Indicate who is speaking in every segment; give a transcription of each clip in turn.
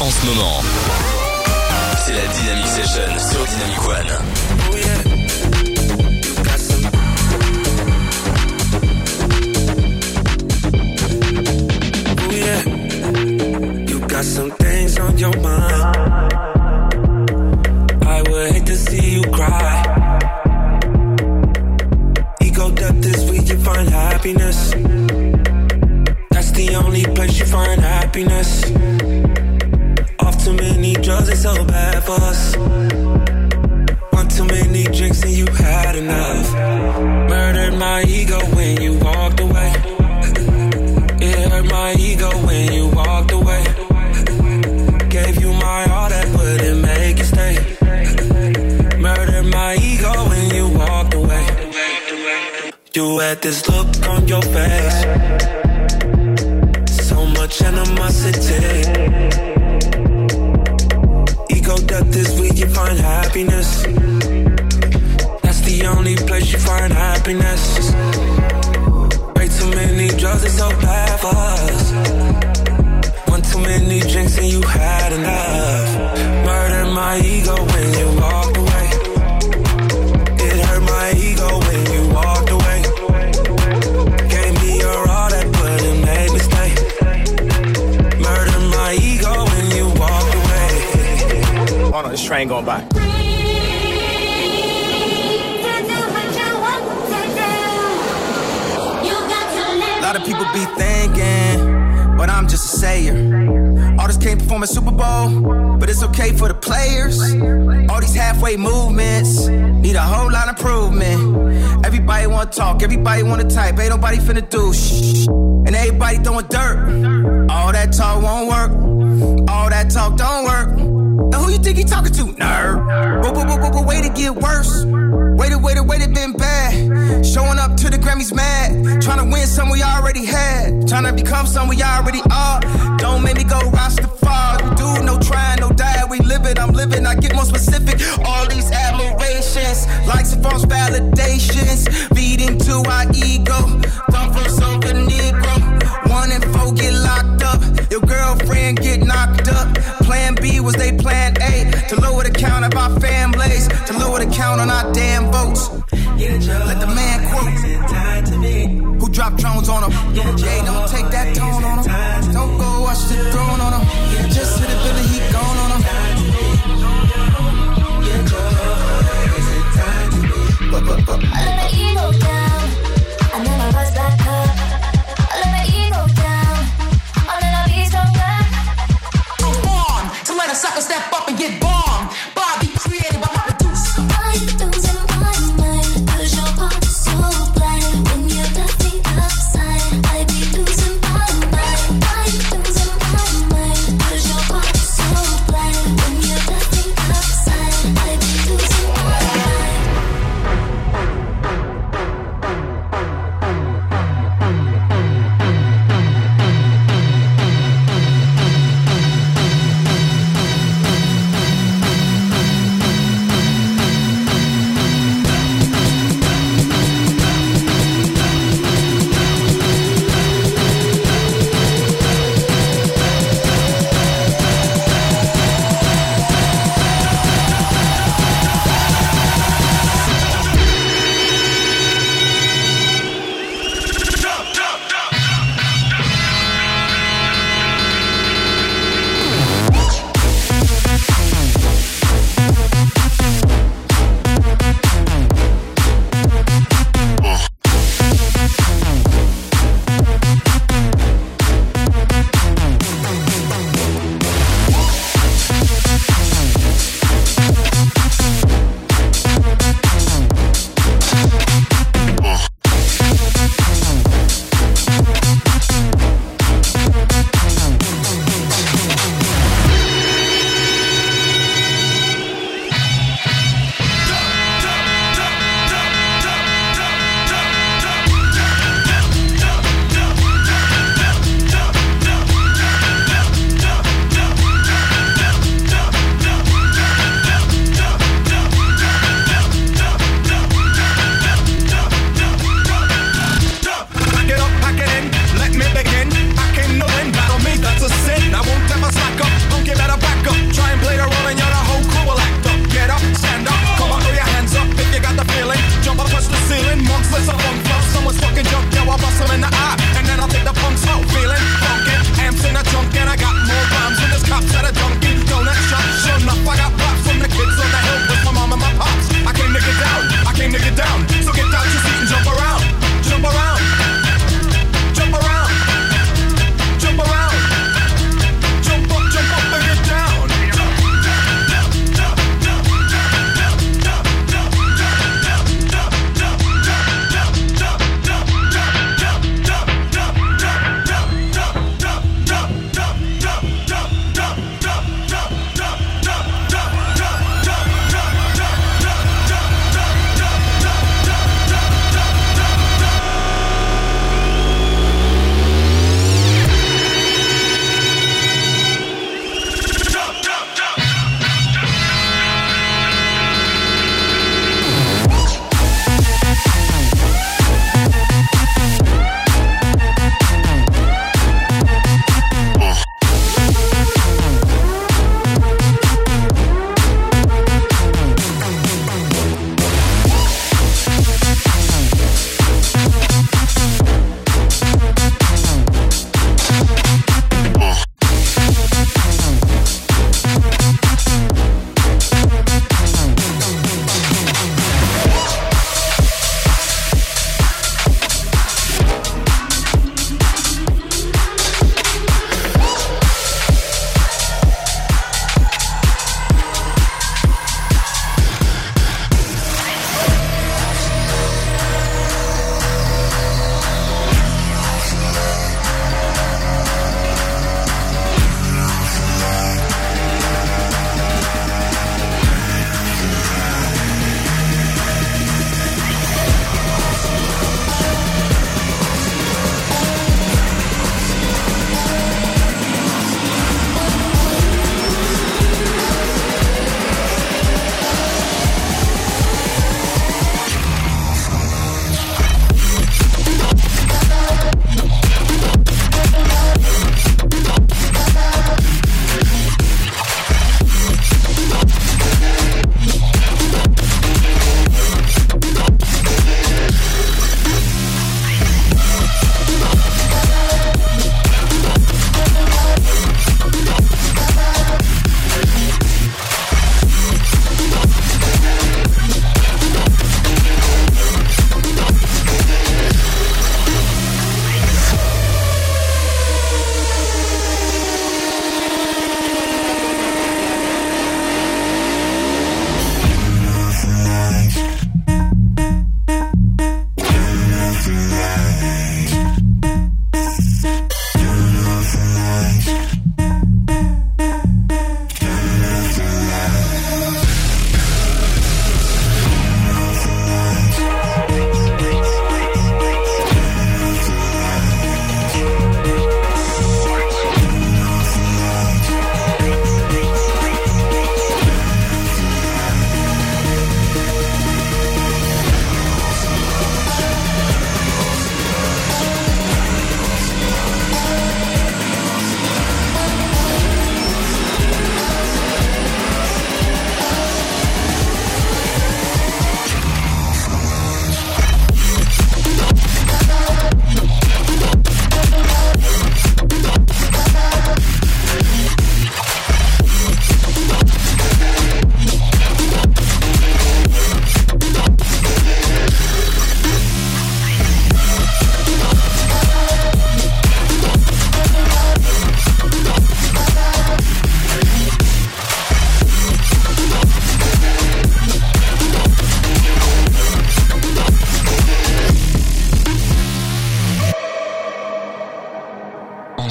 Speaker 1: en ce moment. C'est la Dynamic Session sur Dynamic One.
Speaker 2: Oh yeah. Got some things on your mind. I would hate to see you cry. Ego death is where you find happiness. That's the only place you find happiness. Too it's so bad for us. One too many drinks and you had enough. Murdered my ego when you walked away. It hurt my ego when you walked away. Gave you my all that wouldn't make you stay. Murdered my ego when you walked away. You had this look on your face. So much animosity.
Speaker 3: Need a whole lot of improvement. Everybody wanna talk, everybody wanna type, ain't nobody finna do shh. And everybody throwing dirt. All that talk won't work. All that talk don't work. Who you think he talking to? Nerd. But, but, but, but, wait to get worse. Way to, way to, way waited, been bad. Showing up to the Grammys mad. Trying to win some we already had. Trying to become some we already are. Don't make me go Rastafari. We do no trying, no die. We live I'm living. I get more specific. All these admirations, likes and false validations. Feeding to our ego. Thumpers over Negro. One and four get locked up. Your girlfriend get knocked up. Plan B was they plan A. To lower the count of our families. To lower the count on our damn votes. Let the man quote. Who dropped drones on him? Yeah, don't take that tone on him. Don't go watch the throne on him. Just hit the Billy, he gone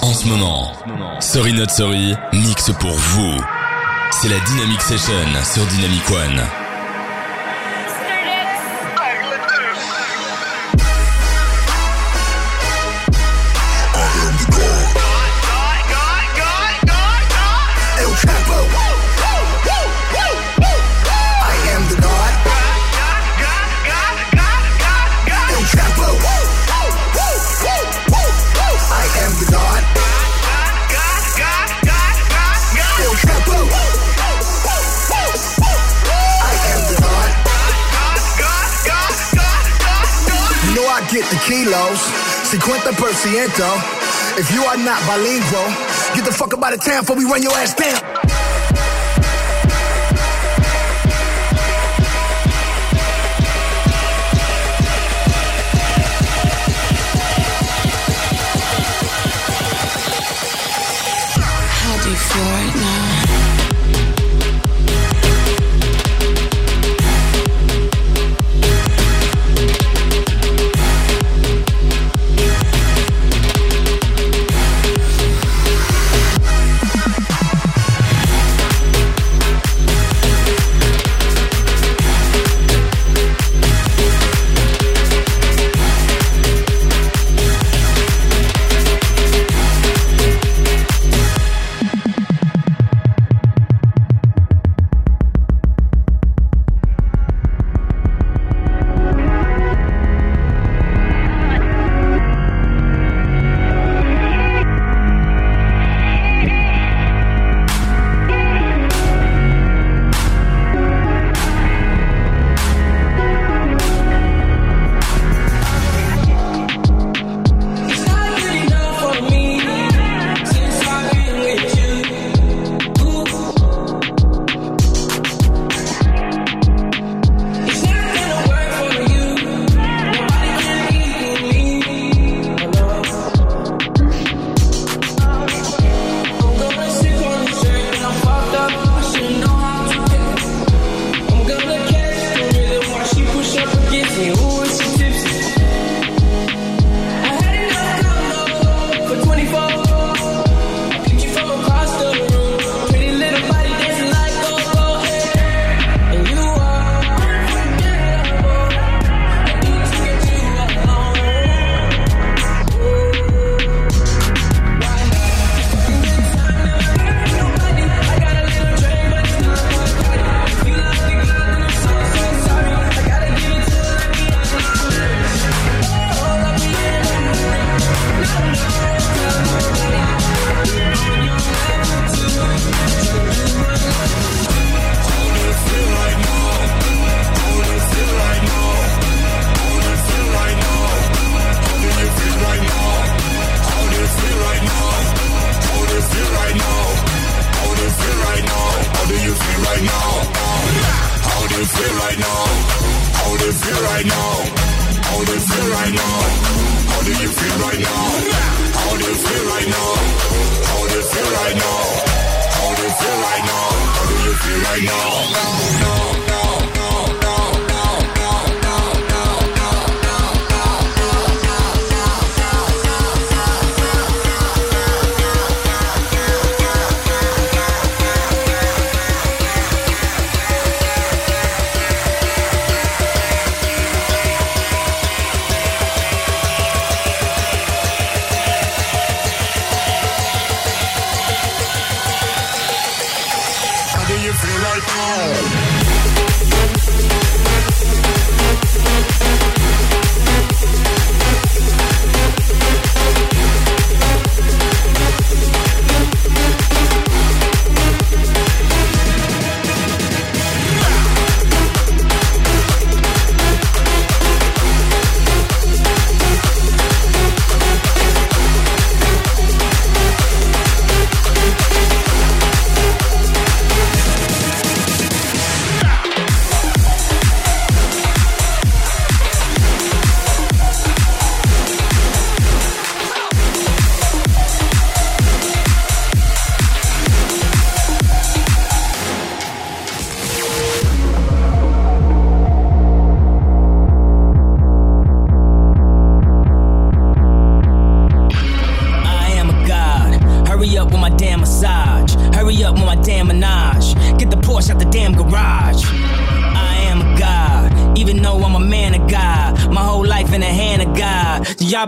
Speaker 4: En ce
Speaker 1: moment, Sorry Not Sorry mixe pour vous. C'est la Dynamic Session sur Dynamic One.
Speaker 5: 50 kilos, 50%. If you are not bilingual, get the fuck up out of town before we run your ass down.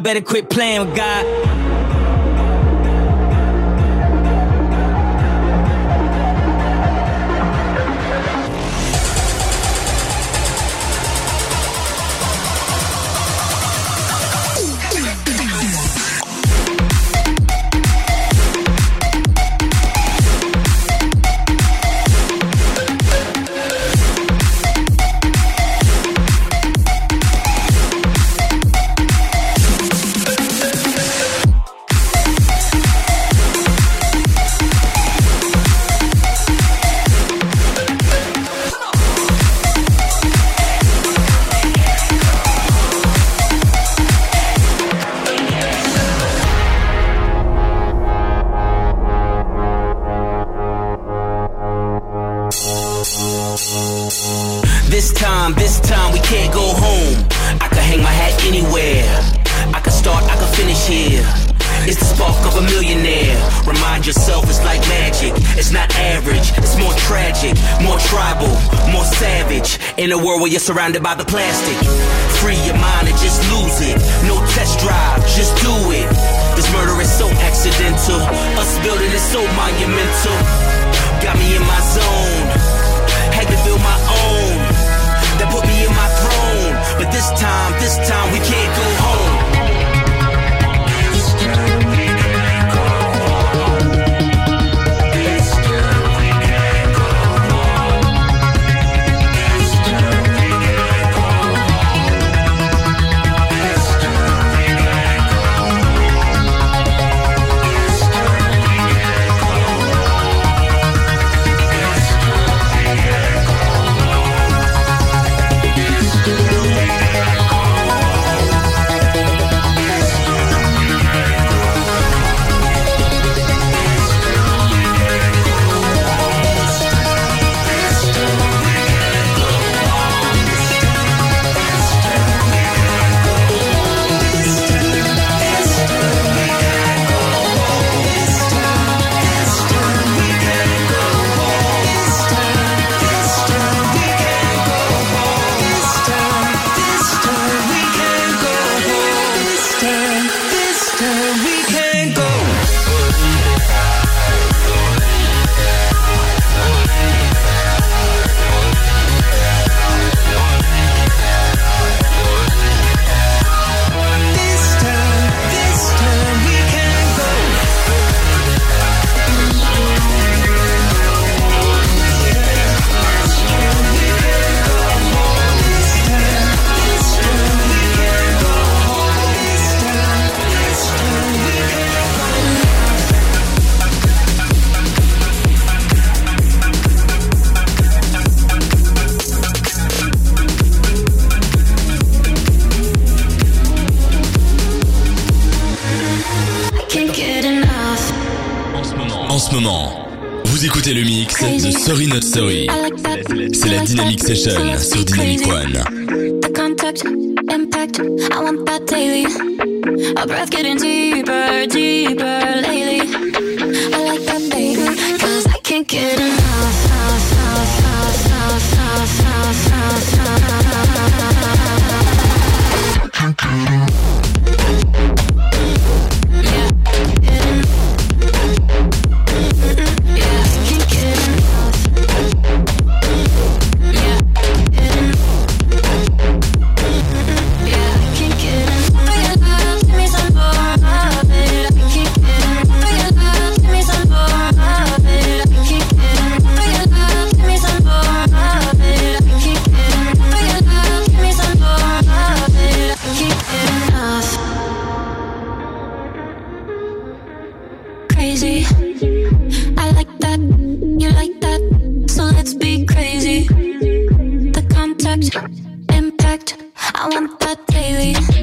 Speaker 6: better quit playing with God.
Speaker 7: surrounded by the plastic.
Speaker 1: en ce moment. Vous écoutez le mix de Sorry Not Sorry. C'est la Dynamic Session sur Dynamic One.
Speaker 4: The contact, impact, I want that daily. Our breath getting deeper, deeper. I like that, you like that, so let's be crazy. The contact, impact, I want that daily.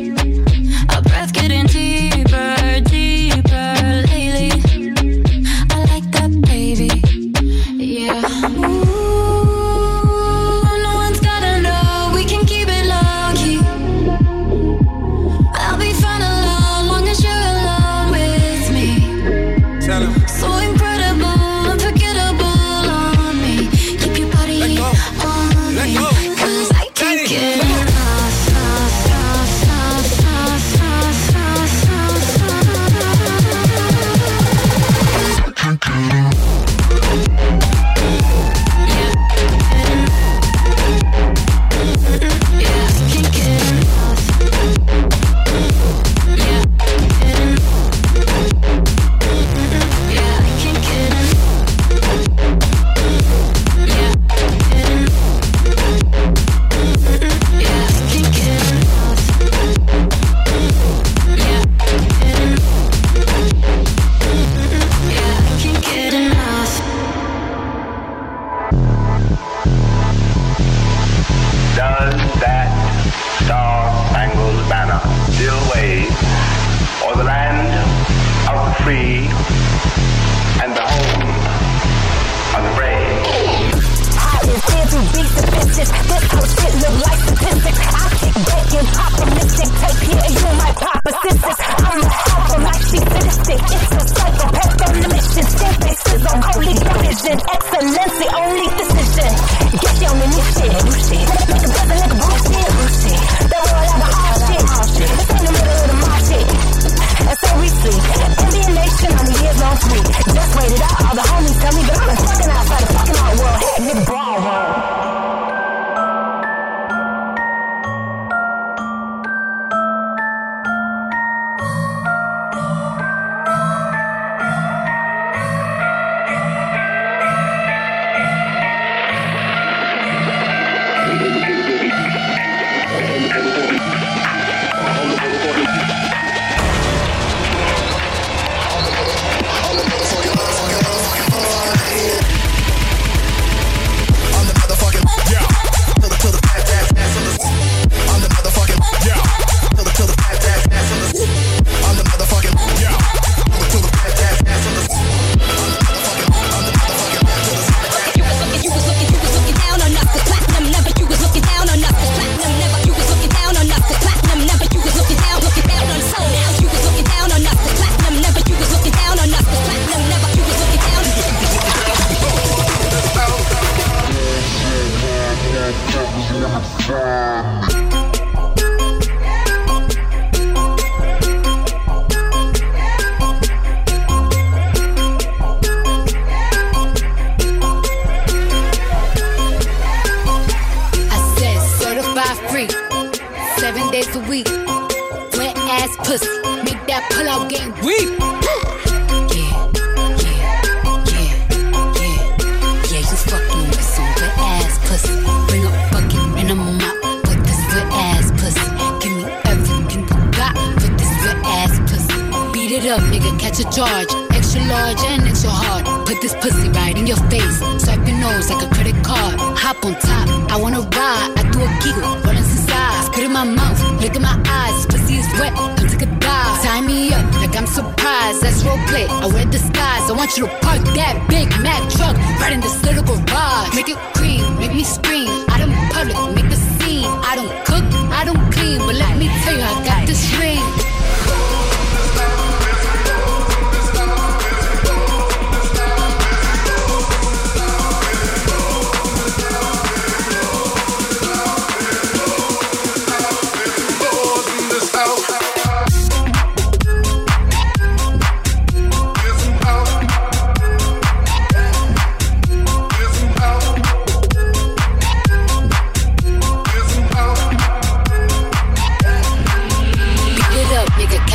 Speaker 8: A
Speaker 9: charge. Extra large and extra hard. Put this pussy right in your face. Swipe your nose like a credit card. Hop on top, I wanna ride. I do a giggle, running some sides. Spit in my mouth, look in my eyes. Pussy is wet, come take a dive. Tie me up like I'm surprised. That's role play. I wear disguise. I want you to park that Big Mack truck right in this little garage. Make it cream, make me scream. I don't public, make a scene. I don't cook, I don't clean, but let me tell you, I got this ring.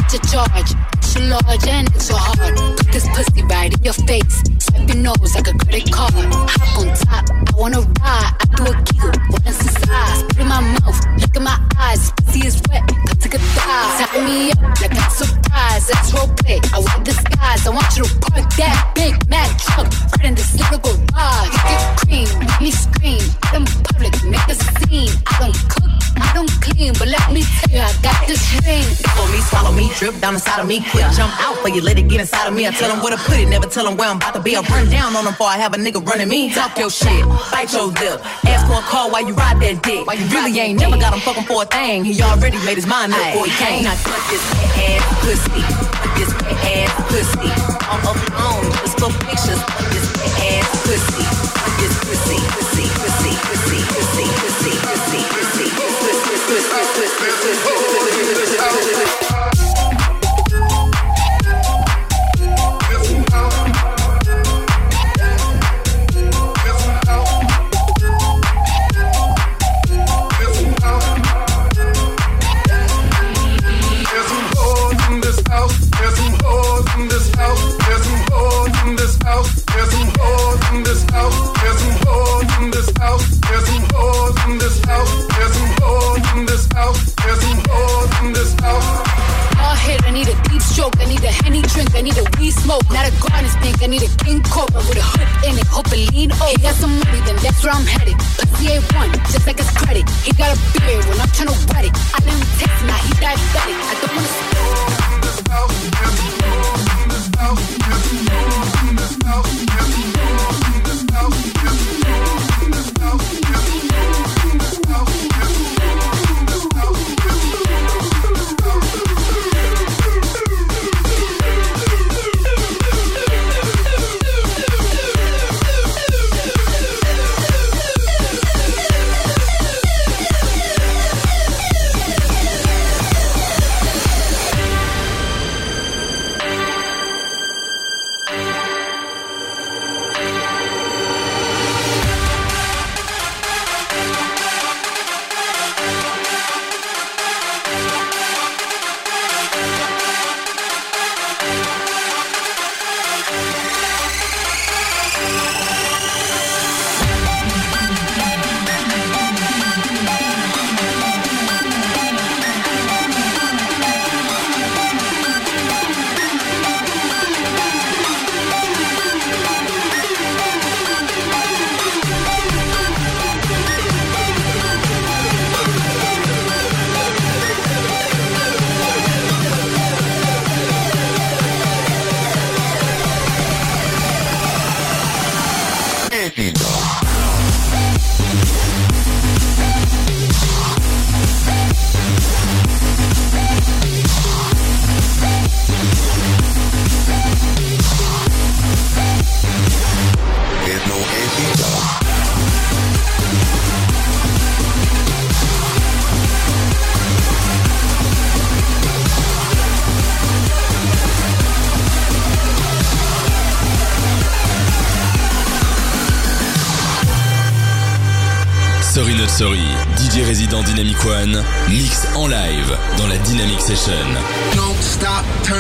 Speaker 9: Catch a charge. Extra large and it's so hard. Put this pussy right in your face. Swipe your nose like a credit card. Hop on top, I wanna ride. I do a giggle, wanna size. Spit in my mouth, look in my eyes. Pussy is wet, come take a dive. Tie me up like I'm surprised. That's role play. I wear disguise. I want you to park that Big Mack truck right in this little garage. Make it cream, make me scream. Out in public, make a scene. I don't cook, I don't clean, but let me tell you, I got this ring.
Speaker 10: For me, swallow me, drip down inside of me. Quick jump out for you, let it get inside of me. I tell them where to put it, never tell them where I'm about to be. I run down on them before I have a nigga running me. Talk your shit, bite your lip. Ask for a call while you ride that dick. Why you really ain't never got him fucking for a thing. He already made his mind up before he came. Now fuck this ass pussy, this ass pussy. I'm up on just for pictures. This
Speaker 11: is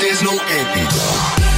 Speaker 11: there's no end.